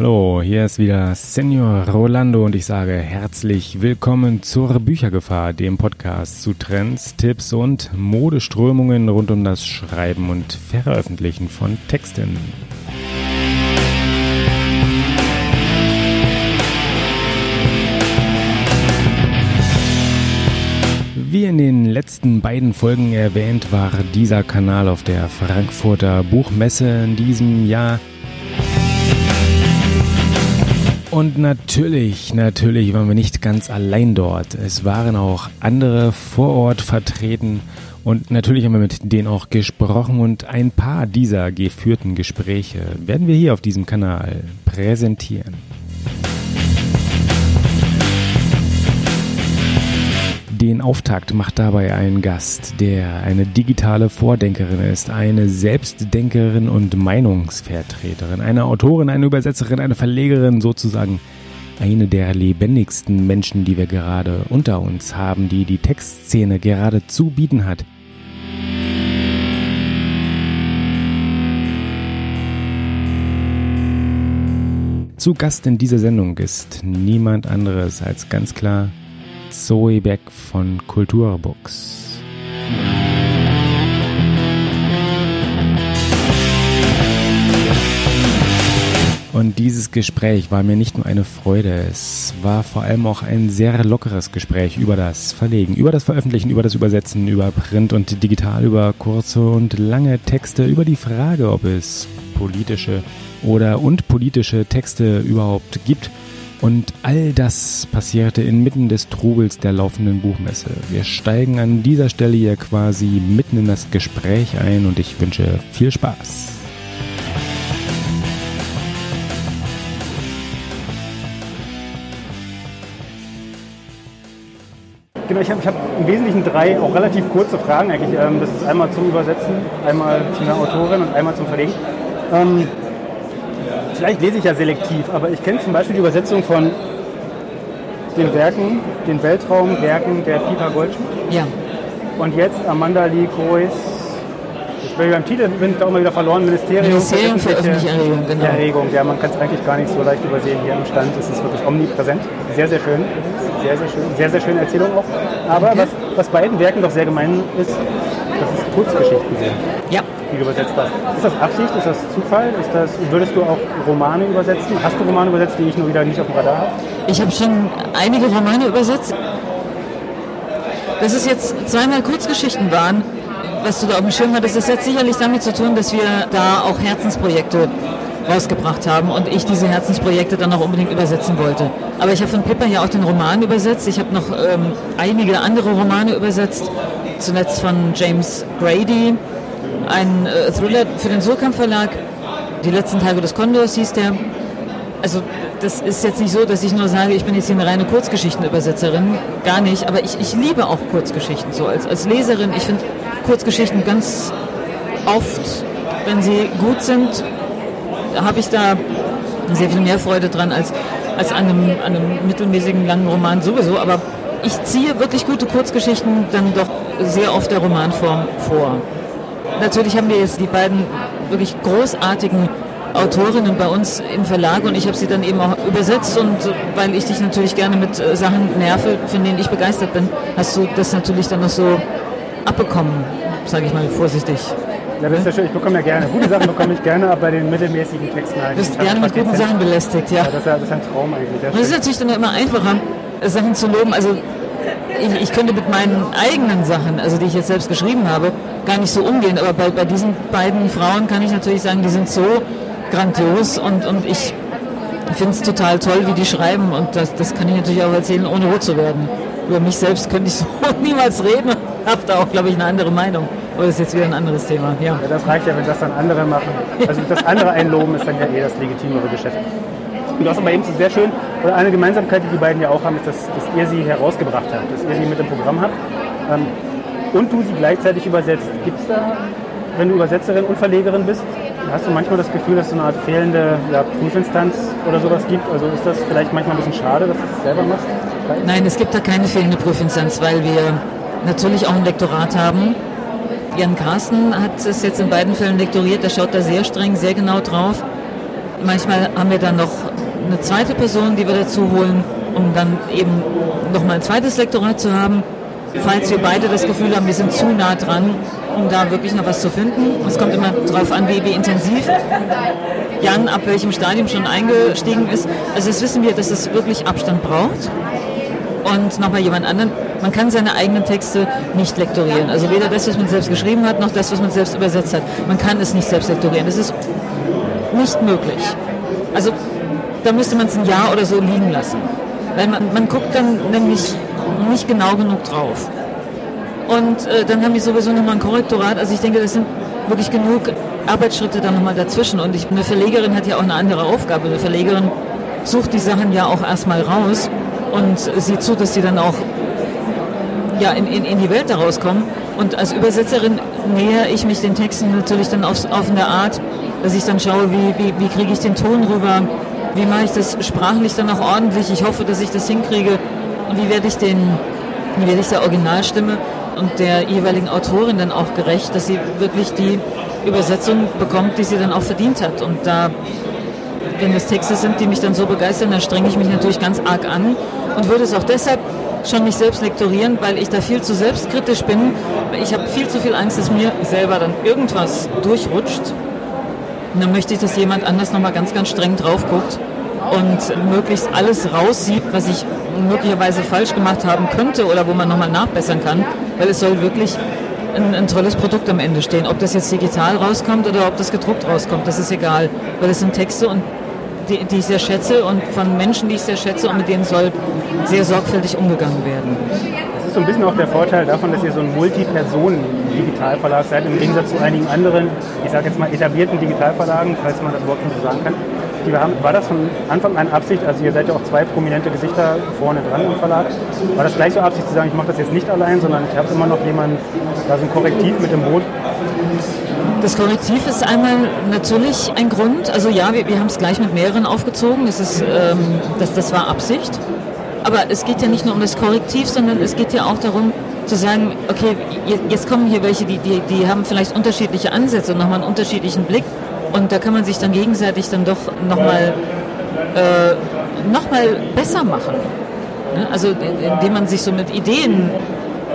Hallo, hier ist wieder Senior Rolando und ich sage herzlich willkommen zur Büchergefahr, dem Podcast zu Trends, Tipps und Modeströmungen rund um das Schreiben und Veröffentlichen von Texten. Wie in den letzten beiden Folgen erwähnt, war dieser Kanal auf der Frankfurter Buchmesse in diesem Jahr. Und natürlich, natürlich waren wir nicht ganz allein dort. Es waren auch andere vor Ort vertreten und natürlich haben wir mit denen auch gesprochen und ein paar dieser geführten Gespräche werden wir hier auf diesem Kanal präsentieren. Den Auftakt macht dabei ein Gast, der eine digitale Vordenkerin ist, eine Selbstdenkerin und Meinungsvertreterin, eine Autorin, eine Übersetzerin, eine Verlegerin, sozusagen eine der lebendigsten Menschen, die wir gerade unter uns haben, die die Textszene gerade zu bieten hat. Zu Gast in dieser Sendung ist niemand anderes als ganz klar Zoe Beck von Kulturbooks. Und dieses Gespräch war mir nicht nur eine Freude, es war vor allem auch ein sehr lockeres Gespräch über das Verlegen, über das Veröffentlichen, über das Übersetzen, über Print und Digital, über kurze und lange Texte, über die Frage, ob es politische oder und politische Texte überhaupt gibt und all das passierte inmitten des Trubels der laufenden Buchmesse. Wir steigen an dieser Stelle hier quasi mitten in das Gespräch ein und ich wünsche viel Spaß. Genau, ich habe hab im Wesentlichen drei auch relativ kurze Fragen eigentlich. Ähm, das ist einmal zum Übersetzen, einmal zu einer Autorin und einmal zum Verlegen. Ähm, vielleicht lese ich ja selektiv, aber ich kenne zum Beispiel die Übersetzung von den Werken, den Weltraumwerken der Pipa Goldschmidt. Ja. Und jetzt Amanda Lee Coes, ich bin beim Titel bin ich auch mal wieder verloren, Ministerium, Ministerium für öffentliche Erregung, genau. Erregung. Ja, man kann es eigentlich gar nicht so leicht übersehen hier im Stand. Es ist wirklich omnipräsent. Sehr, sehr schön. Sehr, sehr schön. Sehr, sehr schöne Erzählung auch. Aber was, was beiden Werken doch sehr gemein ist, Kurzgeschichten sind. Ja. Die du übersetzt hast. Ist das Absicht? Ist das Zufall? Ist das, würdest du auch Romane übersetzen? Hast du Romane übersetzt, die ich nur wieder nicht auf dem Radar habe? Ich habe schon einige Romane übersetzt. Dass es jetzt zweimal Kurzgeschichten waren, was du da auf dem Schirm hattest, das hat sicherlich damit zu tun, dass wir da auch Herzensprojekte rausgebracht haben und ich diese Herzensprojekte dann auch unbedingt übersetzen wollte. Aber ich habe von Pippa ja auch den Roman übersetzt. Ich habe noch ähm, einige andere Romane übersetzt. Zuletzt von James Grady, ein äh, Thriller für den Surkamp Verlag. Die letzten Tage des Kondors hieß der. Also das ist jetzt nicht so, dass ich nur sage, ich bin jetzt hier eine reine Kurzgeschichtenübersetzerin. Gar nicht. Aber ich, ich liebe auch Kurzgeschichten so als, als Leserin. Ich finde Kurzgeschichten ganz oft, wenn sie gut sind, habe ich da sehr viel mehr Freude dran als, als an, einem, an einem mittelmäßigen langen Roman sowieso. Aber ich ziehe wirklich gute Kurzgeschichten dann doch sehr oft der Romanform vor. Natürlich haben wir jetzt die beiden wirklich großartigen Autorinnen bei uns im Verlag und ich habe sie dann eben auch übersetzt und weil ich dich natürlich gerne mit äh, Sachen nerve, von denen ich begeistert bin, hast du das natürlich dann noch so abbekommen, sage ich mal vorsichtig. Ja, das ist ja schön. Ich bekomme ja gerne. Gute Sachen bekomme ich gerne, aber bei den mittelmäßigen Texten halt. Du bist gerne mit guten Sachen belästigt, ja. ja das, ist ja das ist ein Traum eigentlich. Und es ist natürlich dann immer einfacher, Sachen zu loben. Also ich, ich, könnte mit meinen eigenen Sachen, also die ich jetzt selbst geschrieben habe, gar nicht so umgehen. Aber bei, bei diesen beiden Frauen kann ich natürlich sagen, die sind so grandios und, und ich finde es total toll, wie die schreiben. Und das, das kann ich natürlich auch erzählen, ohne rot zu werden. Über mich selbst könnte ich so niemals reden habe da auch, glaube ich, eine andere Meinung. Das ist jetzt wieder ein anderes Thema. Ja. ja, das reicht ja, wenn das dann andere machen. Also das andere einloben ist dann ja eh das legitimere Geschäft. Und du hast aber eben so sehr schön, oder eine Gemeinsamkeit, die die beiden ja auch haben, ist, dass, dass ihr sie herausgebracht habt, dass ihr sie mit dem Programm habt ähm, und du sie gleichzeitig übersetzt. Gibt es da, wenn du Übersetzerin und Verlegerin bist, hast du manchmal das Gefühl, dass es so eine Art fehlende ja, Prüfinstanz oder sowas gibt? Also ist das vielleicht manchmal ein bisschen schade, dass du es selber machst? Nein, es gibt da keine fehlende Prüfinstanz, weil wir natürlich auch ein Lektorat haben. Jan Carsten hat es jetzt in beiden Fällen lektoriert, der schaut da sehr streng, sehr genau drauf. manchmal haben wir dann noch eine zweite Person, die wir dazu holen, um dann eben nochmal ein zweites Lektorat zu haben. Falls wir beide das Gefühl haben, wir sind zu nah dran, um da wirklich noch was zu finden. Es kommt immer darauf an, wie, wie intensiv Jan ab welchem Stadium schon eingestiegen ist. Also das wissen wir, dass es wirklich Abstand braucht. Und nochmal jemand anderen, man kann seine eigenen Texte nicht lektorieren. Also weder das, was man selbst geschrieben hat, noch das, was man selbst übersetzt hat. Man kann es nicht selbst lektorieren. Das ist nicht möglich. Also da müsste man es ein Jahr oder so liegen lassen. Weil man, man guckt dann nämlich nicht genau genug drauf. Und äh, dann haben die sowieso nochmal ein Korrektorat. Also ich denke, das sind wirklich genug Arbeitsschritte dann nochmal dazwischen. Und ich, eine Verlegerin hat ja auch eine andere Aufgabe. Eine Verlegerin sucht die Sachen ja auch erstmal raus und sieht zu, dass sie dann auch ja, in, in, in die Welt daraus kommen. Und als Übersetzerin nähere ich mich den Texten natürlich dann auf, auf eine Art, dass ich dann schaue, wie, wie, wie kriege ich den Ton rüber, wie mache ich das sprachlich dann auch ordentlich. Ich hoffe, dass ich das hinkriege. Und wie werde ich, den, wie werde ich der Originalstimme und der jeweiligen Autorin dann auch gerecht, dass sie wirklich die Übersetzung bekommt, die sie dann auch verdient hat. Und da, wenn es Texte sind, die mich dann so begeistern, dann strenge ich mich natürlich ganz arg an und würde es auch deshalb schon nicht selbst lektorieren, weil ich da viel zu selbstkritisch bin. Ich habe viel zu viel Angst, dass mir selber dann irgendwas durchrutscht. Und dann möchte ich, dass jemand anders nochmal ganz, ganz streng drauf guckt und möglichst alles raussieht, was ich möglicherweise falsch gemacht haben könnte oder wo man nochmal nachbessern kann, weil es soll wirklich ein, ein, tolles Produkt am Ende stehen. Ob das jetzt digital rauskommt oder ob das gedruckt rauskommt, das ist egal, weil es sind Texte und die, die ich sehr schätze und von Menschen, die ich sehr schätze und mit denen soll sehr sorgfältig umgegangen werden. Ist so ein bisschen auch der Vorteil davon, dass ihr so ein Multi-Personen-Digitalverlag seid, im Gegensatz zu einigen anderen, ich sage jetzt mal etablierten Digitalverlagen, falls man das Wort so sagen kann. Die haben, war das von Anfang an Absicht, also ihr seid ja auch zwei prominente Gesichter vorne dran im Verlag, war das gleich so Absicht zu sagen, ich mache das jetzt nicht allein, sondern ich habe immer noch jemanden, da so ein Korrektiv mit dem Boot, das Korrektiv ist einmal natürlich ein Grund. Also ja, wir, wir haben es gleich mit mehreren aufgezogen. Das, ist, ähm, das, das war Absicht. Aber es geht ja nicht nur um das Korrektiv, sondern es geht ja auch darum zu sagen, okay, jetzt kommen hier welche, die, die, die haben vielleicht unterschiedliche Ansätze und nochmal einen unterschiedlichen Blick. Und da kann man sich dann gegenseitig dann doch nochmal äh, noch besser machen. Ne? Also indem man sich so mit Ideen,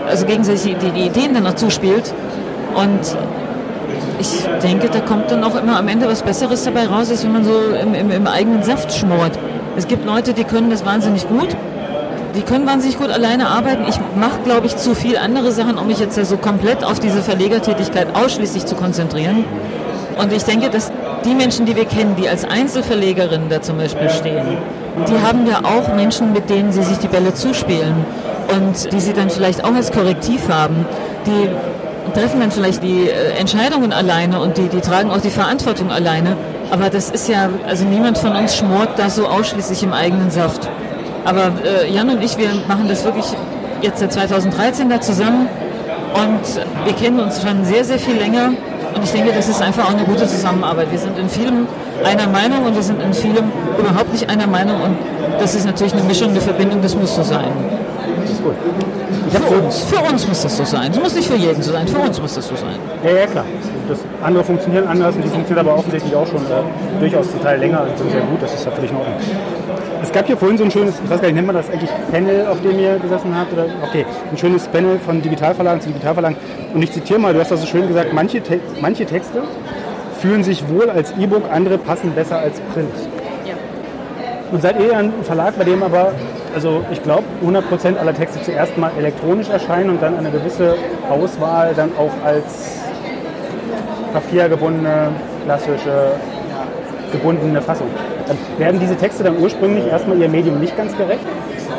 also gegenseitig die, die Ideen dann noch zuspielt. Und ich denke, da kommt dann auch immer am Ende was Besseres dabei raus, als wenn man so im, im, im eigenen Saft schmort. Es gibt Leute, die können das wahnsinnig gut. Die können wahnsinnig gut alleine arbeiten. Ich mache, glaube ich, zu viel andere Sachen, um mich jetzt ja so komplett auf diese Verlegertätigkeit ausschließlich zu konzentrieren. Und ich denke, dass die Menschen, die wir kennen, die als Einzelverlegerinnen da zum Beispiel stehen, die haben ja auch Menschen, mit denen sie sich die Bälle zuspielen und die sie dann vielleicht auch als Korrektiv haben, die treffen dann vielleicht die äh, Entscheidungen alleine und die, die tragen auch die Verantwortung alleine. Aber das ist ja, also niemand von uns schmort da so ausschließlich im eigenen Saft. Aber äh, Jan und ich, wir machen das wirklich jetzt seit 2013 da zusammen und wir kennen uns schon sehr, sehr viel länger. Und ich denke, das ist einfach auch eine gute Zusammenarbeit. Wir sind in vielem einer Meinung und wir sind in vielem überhaupt nicht einer Meinung. Und das ist natürlich eine Mischung, eine Verbindung, das muss so sein. Ist gut. Für uns. Für uns muss das so sein. Es muss nicht für jeden so sein. Für uns muss das so sein. Ja, ja, klar. Das andere funktionieren anders und die funktionieren aber offensichtlich auch schon äh, durchaus zum Teil länger und sind sehr gut. Das ist ja völlig in Ordnung. Es gab hier vorhin so ein schönes, ich weiß gar nicht, nennt man das eigentlich Panel, auf dem ihr gesessen habt? Oder? Okay, ein schönes Panel von Digitalverlagen zu Digitalverlagen. Und ich zitiere mal, du hast das so schön gesagt, manche, Te manche Texte fühlen sich wohl als E-Book, andere passen besser als Print. Ja. Und seid ihr ein Verlag, bei dem aber also ich glaube, 100% aller Texte zuerst mal elektronisch erscheinen und dann eine gewisse Auswahl dann auch als papiergebundene, klassische, gebundene Fassung. Dann werden diese Texte dann ursprünglich erstmal ihr Medium nicht ganz gerecht?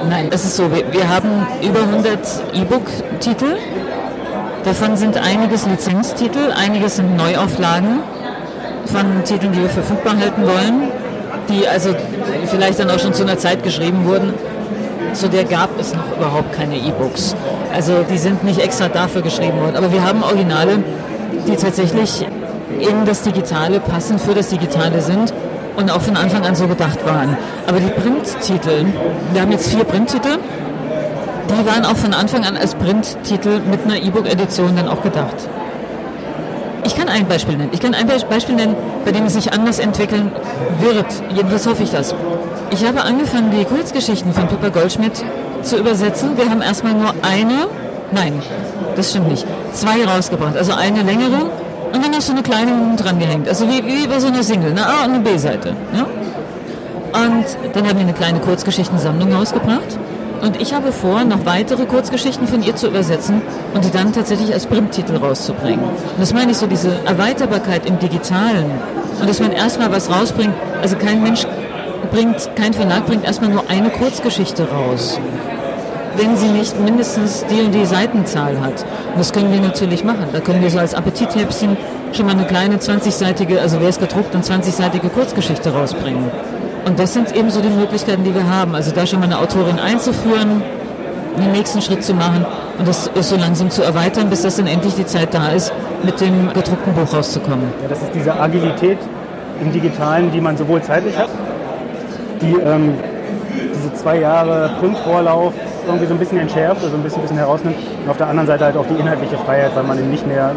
Nein, es ist so, wir, wir haben über 100 E-Book-Titel. Davon sind einiges Lizenztitel, einiges sind Neuauflagen von Titeln, die wir verfügbar halten wollen, die also vielleicht dann auch schon zu einer Zeit geschrieben wurden, zu der gab es noch überhaupt keine E-Books. Also die sind nicht extra dafür geschrieben worden. Aber wir haben Originale, die tatsächlich in das Digitale passen, für das Digitale sind und auch von Anfang an so gedacht waren. Aber die Printtitel, wir haben jetzt vier Printtitel, die waren auch von Anfang an als Printtitel mit einer E-Book-Edition dann auch gedacht. Ich kann ein Beispiel nennen. Ich kann ein Beispiel nennen, bei dem es sich anders entwickeln wird. Jedenfalls hoffe ich das. Ich habe angefangen, die Kurzgeschichten von Pippa Goldschmidt zu übersetzen. Wir haben erstmal nur eine, nein, das stimmt nicht, zwei rausgebracht. Also eine längere und dann hast du eine kleine dran gehängt. Also wie, wie bei so einer Single, eine A- und eine B-Seite. Ja? Und dann haben wir eine kleine Kurzgeschichtensammlung rausgebracht. Und ich habe vor, noch weitere Kurzgeschichten von ihr zu übersetzen und die dann tatsächlich als Printtitel rauszubringen. Und das meine ich so, diese Erweiterbarkeit im Digitalen. Und dass man erstmal was rausbringt. Also kein Mensch bringt, kein Verlag bringt erstmal nur eine Kurzgeschichte raus. Wenn sie nicht mindestens die und die Seitenzahl hat. Und das können wir natürlich machen. Da können wir so als Appetithäppchen schon mal eine kleine 20-seitige, also wer es gedruckt, eine 20-seitige Kurzgeschichte rausbringen. Und das sind eben so die Möglichkeiten, die wir haben. Also da schon mal eine Autorin einzuführen, den nächsten Schritt zu machen und das so langsam zu erweitern, bis das dann endlich die Zeit da ist, mit dem gedruckten Buch rauszukommen. Ja, das ist diese Agilität im Digitalen, die man sowohl zeitlich hat, die ähm, diese zwei Jahre Printvorlauf irgendwie so ein bisschen entschärft, also ein bisschen, bisschen herausnimmt. Und auf der anderen Seite halt auch die inhaltliche Freiheit, weil man eben nicht mehr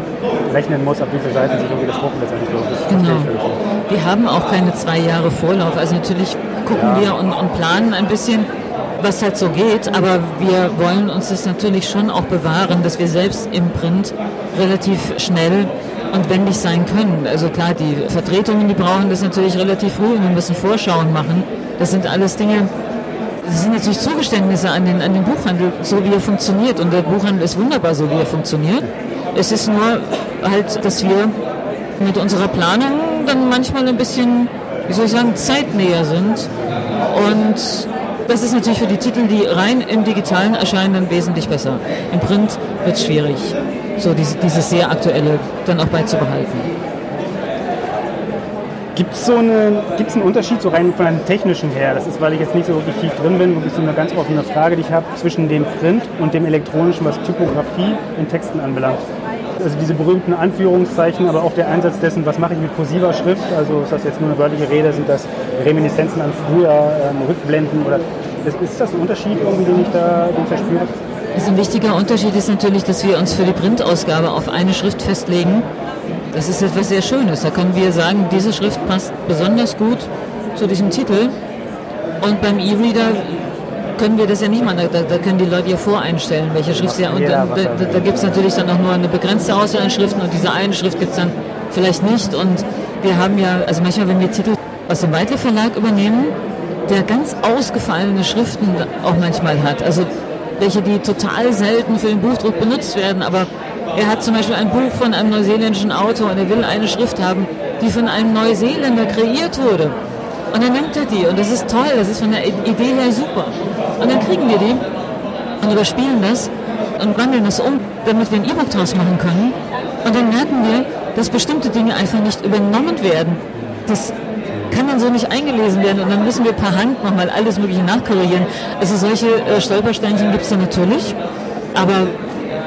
rechnen muss, ab wie viele Seiten sich irgendwie das Drucken letztendlich lohnt. Das Genau. Wir haben auch keine zwei Jahre Vorlauf. Also natürlich gucken Ja. wir und, und planen ein bisschen, was halt so geht, aber wir wollen uns das natürlich schon auch bewahren, dass wir selbst im Print relativ schnell und wendig sein können. Also klar, die Vertretungen, die brauchen das natürlich relativ früh und wir müssen Vorschauen machen. Das sind alles Dinge, das sind natürlich Zugeständnisse an den, an den Buchhandel, so wie er funktioniert. Und der Buchhandel ist wunderbar, so wie er funktioniert. Es ist nur halt, dass wir mit unserer Planung dann manchmal ein bisschen, wie soll ich sagen, zeitnäher sind. Und das ist natürlich für die Titel, die rein im Digitalen erscheinen, dann wesentlich besser. Im Print wird es schwierig, so diese, dieses sehr aktuelle dann auch beizubehalten. Gibt es eine, einen Unterschied so rein von einem technischen her? Das ist, weil ich jetzt nicht so wirklich tief drin bin, wirklich so eine ganz offene Frage, die ich habe, zwischen dem Print und dem elektronischen, was Typografie in Texten anbelangt. Also diese berühmten Anführungszeichen, aber auch der Einsatz dessen, was mache ich mit kursiver Schrift, also ist das jetzt nur eine wörtliche Rede, sind das Reminiszenzen an früher, ähm, Rückblenden oder ist, ist das ein Unterschied irgendwie, den ich da, den ich da spüre? Also ein wichtiger Unterschied ist natürlich, dass wir uns für die Printausgabe auf eine Schrift festlegen. Das ist etwas sehr Schönes. Da können wir sagen, diese Schrift passt besonders gut zu diesem Titel. Und beim E-Reader können wir das ja nicht machen. Da, da können die Leute ja voreinstellen, welche Schrift sie Und jeder, dann, da, da, gibt es natürlich dann auch nur eine begrenzte Auswahl an Schriften und diese eine Schrift gibt es dann vielleicht nicht. Und wir haben ja, also manchmal, wenn wir Titel aus dem Weitle Verlag übernehmen, der ganz ausgefallene Schriften auch manchmal hat. Also welche, die total selten für den Buchdruck benutzt werden, aber er hat zum Beispiel ein Buch von einem neuseeländischen Autor und er will eine Schrift haben, die von einem Neuseeländer kreiert wurde. Und dann nimmt er die und das ist toll, das ist von der Idee her super. Und dann kriegen wir die und überspielen das und wandeln das um, damit wir ein E-Book draus machen können. Und dann merken wir, dass bestimmte Dinge einfach nicht übernommen werden. Das kann dann so nicht eingelesen werden und dann müssen wir per Hand nochmal alles Mögliche nachkorrigieren. Also solche äh, Stolpersteinchen gibt es dann natürlich, aber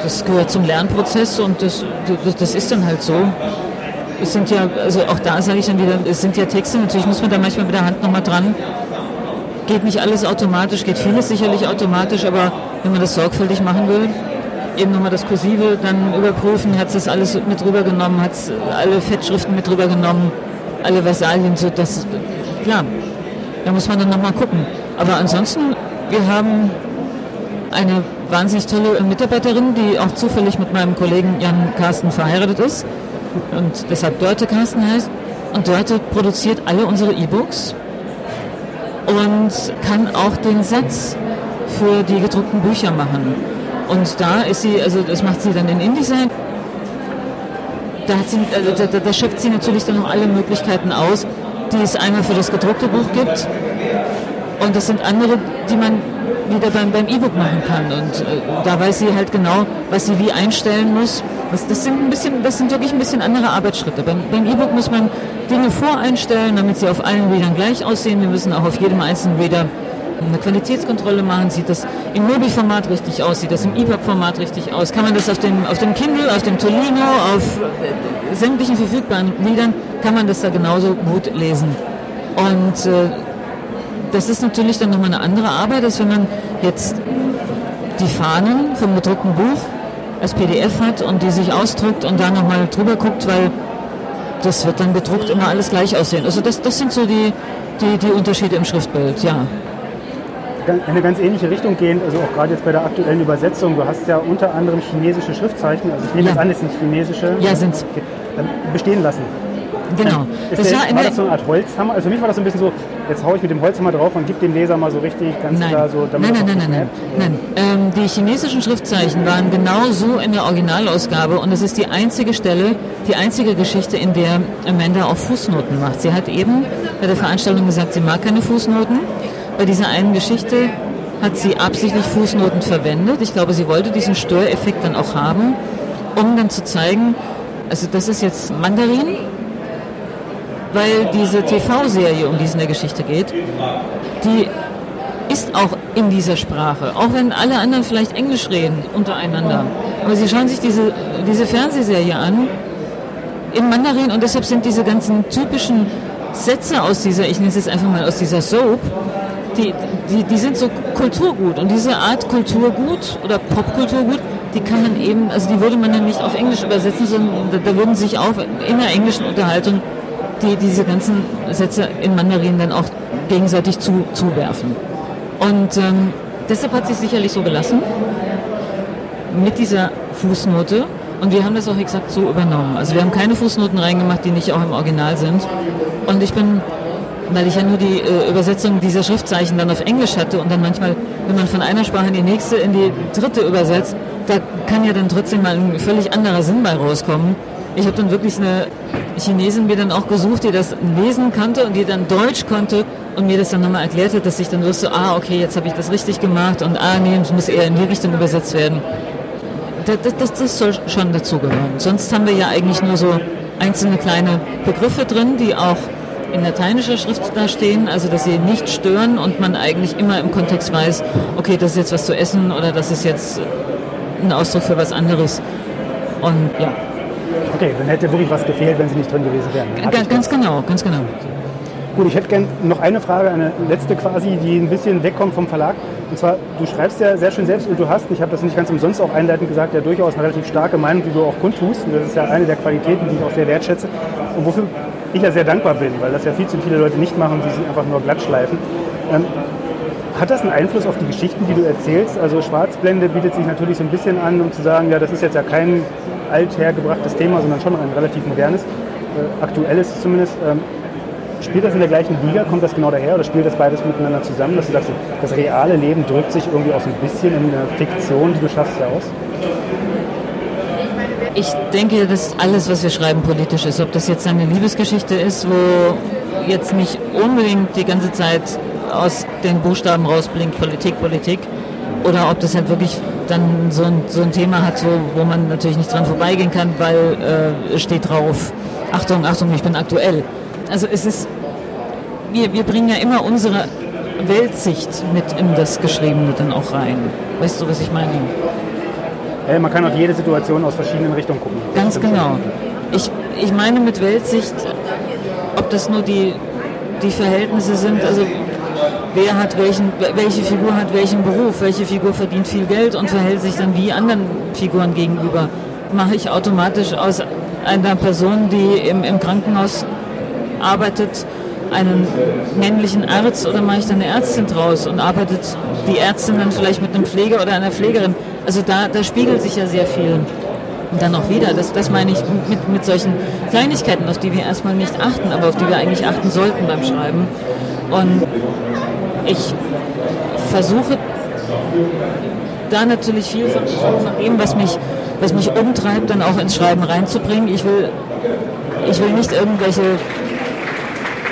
das gehört zum Lernprozess und das, das, das ist dann halt so. Es sind ja, also auch da sage ich dann wieder, es sind ja Texte, natürlich muss man da manchmal mit der Hand nochmal dran. Geht nicht alles automatisch, geht vieles sicherlich automatisch, aber wenn man das sorgfältig machen will, eben nochmal das Kursive dann überprüfen, hat es das alles mit rübergenommen, hat es alle Fettschriften mit rübergenommen, alle Versalien, so das, klar, da muss man dann nochmal gucken. Aber ansonsten, wir haben eine wahnsinnig tolle Mitarbeiterin, die auch zufällig mit meinem Kollegen Jan Carsten verheiratet ist und deshalb Dörte Carsten heißt. Und Dörte produziert alle unsere E-Books und kann auch den Satz für die gedruckten Bücher machen. Und da ist sie, also das macht sie dann in InDesign. Da, sie, also da, da, schöpft sie natürlich dann noch alle Möglichkeiten aus, die es einmal für das gedruckte Buch gibt. Und das sind andere, die man wieder beim, beim E-Book machen kann. Und äh, da weiß sie halt genau, was sie wie einstellen muss. Das, das, sind ein bisschen, das sind wirklich ein bisschen andere Arbeitsschritte. Beim, E-Book muss man Dinge voreinstellen, damit sie auf allen Readern gleich aussehen. Wir müssen auch auf jedem einzelnen Reader eine Qualitätskontrolle machen, sieht das im Mobi-Format richtig aus, sieht das im EPUB-Format richtig aus, kann man das auf dem, auf dem Kindle, auf dem Tolino, auf äh, sämtlichen verfügbaren Liedern, kann man das da genauso gut lesen. Und äh, das ist natürlich dann nochmal eine andere Arbeit, als wenn man jetzt die Fahnen vom gedruckten Buch als PDF hat und die sich ausdruckt und da nochmal drüber guckt, weil das wird dann gedruckt immer alles gleich aussehen. Also das, das sind so die, die, die Unterschiede im Schriftbild, ja eine ganz ähnliche Richtung gehend, also auch gerade jetzt bei der aktuellen Übersetzung. Du hast ja unter anderem chinesische Schriftzeichen, also ich nehme ja. jetzt an, es sind chinesische. Ja, sind es. Bestehen lassen. Genau. das der, war, war das so eine Art Holzhammer? Also für mich war das so ein bisschen so, jetzt haue ich mit dem Holzhammer drauf und gebe dem Leser mal so richtig ganz nein. klar so. Nein, nein, nein, nein, nein, nein. Ähm, die chinesischen Schriftzeichen waren genau so in der Originalausgabe und es ist die einzige Stelle, die einzige Geschichte, in der Amanda auch Fußnoten macht. Sie hat eben bei der Veranstaltung gesagt, sie mag keine Fußnoten bei dieser einen Geschichte hat sie absichtlich Fußnoten verwendet. Ich glaube, sie wollte diesen Störeffekt dann auch haben, um dann zu zeigen, also das ist jetzt Mandarin, weil diese TV-Serie, um die es in der Geschichte geht, die ist auch in dieser Sprache, auch wenn alle anderen vielleicht Englisch reden untereinander. Aber sie schauen sich diese, diese Fernsehserie an in Mandarin und deshalb sind diese ganzen typischen Sätze aus dieser, ich nenne es jetzt einfach mal aus dieser Soap, die, die, die sind so Kulturgut. Und diese Art Kulturgut oder Popkulturgut, die kann man eben, also die würde man dann nicht auf Englisch übersetzen, sondern da, da würden sich auch in der englischen Unterhaltung die, diese ganzen Sätze in Mandarin dann auch gegenseitig zu, zuwerfen. Und ähm, deshalb hat sie sicherlich so gelassen, mit dieser Fußnote. Und wir haben das auch exakt so übernommen. Also wir haben keine Fußnoten reingemacht, die nicht auch im Original sind. Und ich bin weil ich ja nur die äh, Übersetzung dieser Schriftzeichen dann auf Englisch hatte und dann manchmal, wenn man von einer Sprache in die nächste, in die dritte übersetzt, da kann ja dann trotzdem mal ein völlig anderer Sinn bei rauskommen. Ich habe dann wirklich eine Chinesin mir dann auch gesucht, die das lesen kannte und die dann Deutsch konnte und mir das dann nochmal erklärt hat, dass ich dann wusste, ah, okay, jetzt habe ich das richtig gemacht und ah, nee, es muss eher in die Richtung übersetzt werden. Das, das, das soll schon dazugehören. Sonst haben wir ja eigentlich nur so einzelne kleine Begriffe drin, die auch in lateinischer Schrift da stehen, also dass sie nicht stören und man eigentlich immer im Kontext weiß, okay, das ist jetzt was zu essen oder das ist jetzt ein Ausdruck für was anderes. Und ja. Okay, dann hätte wirklich was gefehlt, wenn sie nicht drin gewesen wären. Ganz, ganz genau, ganz genau. Gut, ich hätte gerne noch eine Frage, eine letzte quasi, die ein bisschen wegkommt vom Verlag. Und zwar, du schreibst ja sehr schön selbst und du hast, ich habe das nicht ganz umsonst auch einleitend gesagt, ja durchaus eine relativ starke Meinung, die du auch kundtust. Und das ist ja eine der Qualitäten, die ich auch sehr wertschätze. Und wofür ich ja sehr dankbar bin, weil das ja viel zu viele Leute nicht machen, die sich einfach nur glatt schleifen. Ähm, hat das einen Einfluss auf die Geschichten, die du erzählst? Also Schwarzblende bietet sich natürlich so ein bisschen an, um zu sagen, ja, das ist jetzt ja kein althergebrachtes Thema, sondern schon ein relativ modernes, äh, aktuelles zumindest. Ähm, spielt das in der gleichen Liga? Kommt das genau daher oder spielt das beides miteinander zusammen, dass du sagst, das reale Leben drückt sich irgendwie auch so ein bisschen in der Fiktion, die du schaffst, aus? Ich denke, dass alles, was wir schreiben, politisch ist. Ob das jetzt eine Liebesgeschichte ist, wo jetzt nicht unbedingt die ganze Zeit aus den Buchstaben rausblinkt, Politik, Politik, oder ob das halt wirklich dann so ein, so ein Thema hat, so, wo man natürlich nicht dran vorbeigehen kann, weil äh, steht drauf, Achtung, Achtung, ich bin aktuell. Also es ist, wir, wir bringen ja immer unsere Weltsicht mit in das Geschriebene dann auch rein. Weißt du, was ich meine? Äh, man kann auf jede Situation aus verschiedenen Richtungen gucken. Ganz genau. Ich, ich meine mit Weltsicht, ob das nur die, die Verhältnisse sind, also wer hat welchen, welche Figur hat welchen Beruf, welche Figur verdient viel Geld und verhält sich dann wie anderen Figuren gegenüber. Mache ich automatisch aus einer Person, die im, im Krankenhaus arbeitet, einen männlichen Arzt oder mache ich dann eine Ärztin draus und arbeitet die Ärztin dann vielleicht mit einem Pfleger oder einer Pflegerin? Also da, da spiegelt sich ja sehr viel. Und dann auch wieder, das, das meine ich mit, mit solchen Kleinigkeiten, auf die wir erstmal nicht achten, aber auf die wir eigentlich achten sollten beim Schreiben. Und ich versuche da natürlich viel von, von dem, was mich, was mich umtreibt, dann auch ins Schreiben reinzubringen. Ich will, ich will nicht irgendwelche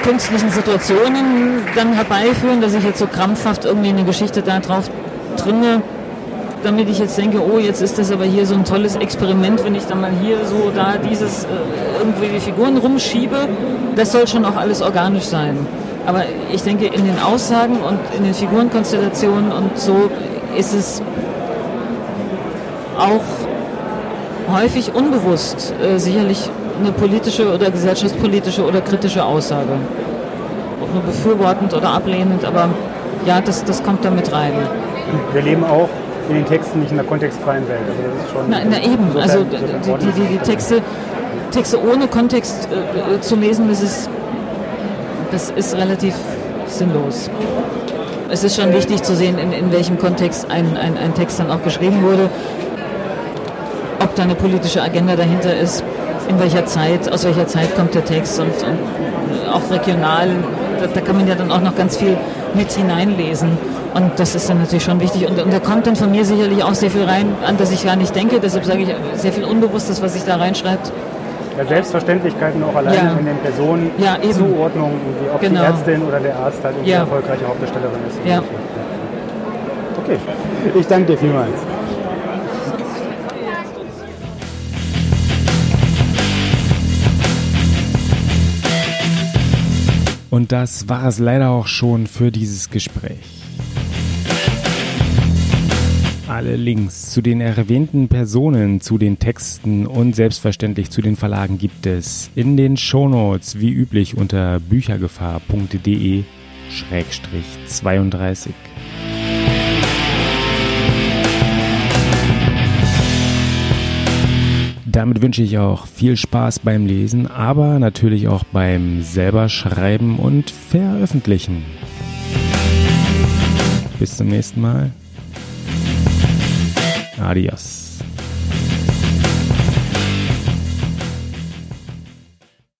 künstlichen Situationen dann herbeiführen, dass ich jetzt so krampfhaft irgendwie eine Geschichte da drauf drinne damit ich jetzt denke, oh, jetzt ist das aber hier so ein tolles Experiment, wenn ich dann mal hier so da dieses äh, irgendwie die Figuren rumschiebe. Das soll schon auch alles organisch sein. Aber ich denke, in den Aussagen und in den Figurenkonstellationen und so ist es auch häufig unbewusst äh, sicherlich eine politische oder gesellschaftspolitische oder kritische Aussage. Ob nur befürwortend oder ablehnend, aber ja, das, das kommt da mit rein. Wir leben auch in den Texten nicht in der kontextfreien Welt. Also das ist schon na, na eben, also die, die, die, die Texte Texte ohne Kontext äh, zu lesen, das ist, das ist relativ sinnlos. Es ist schon wichtig zu sehen, in, in welchem Kontext ein, ein, ein Text dann auch geschrieben wurde, ob da eine politische Agenda dahinter ist, in welcher Zeit, aus welcher Zeit kommt der Text und, und auch regional, da, da, kann man ja dann auch noch ganz viel mit hineinlesen. Und das ist dann natürlich schon wichtig. Und, und da kommt dann von mir sicherlich auch sehr viel rein, an das ich gar nicht denke. Deshalb sage ich sehr viel Unbewusstes, was sich da reinschreibt ja, Selbstverständlichkeiten auch allein ja. in den Personen, ja, Zuordnung, wie ob genau. die Ärztin oder der Arzt halt ja. erfolgreiche Hauptdarstellerin ist. Ja. Okay, ich danke dir vielmals. Und das war es leider auch schon für dieses Gespräch. Alle Links zu den erwähnten Personen, zu den Texten und selbstverständlich zu den Verlagen gibt es in den Shownotes wie üblich unter büchergefahr.de-32. Damit wünsche ich auch viel Spaß beim Lesen, aber natürlich auch beim selber Schreiben und Veröffentlichen. Bis zum nächsten Mal. Adiós.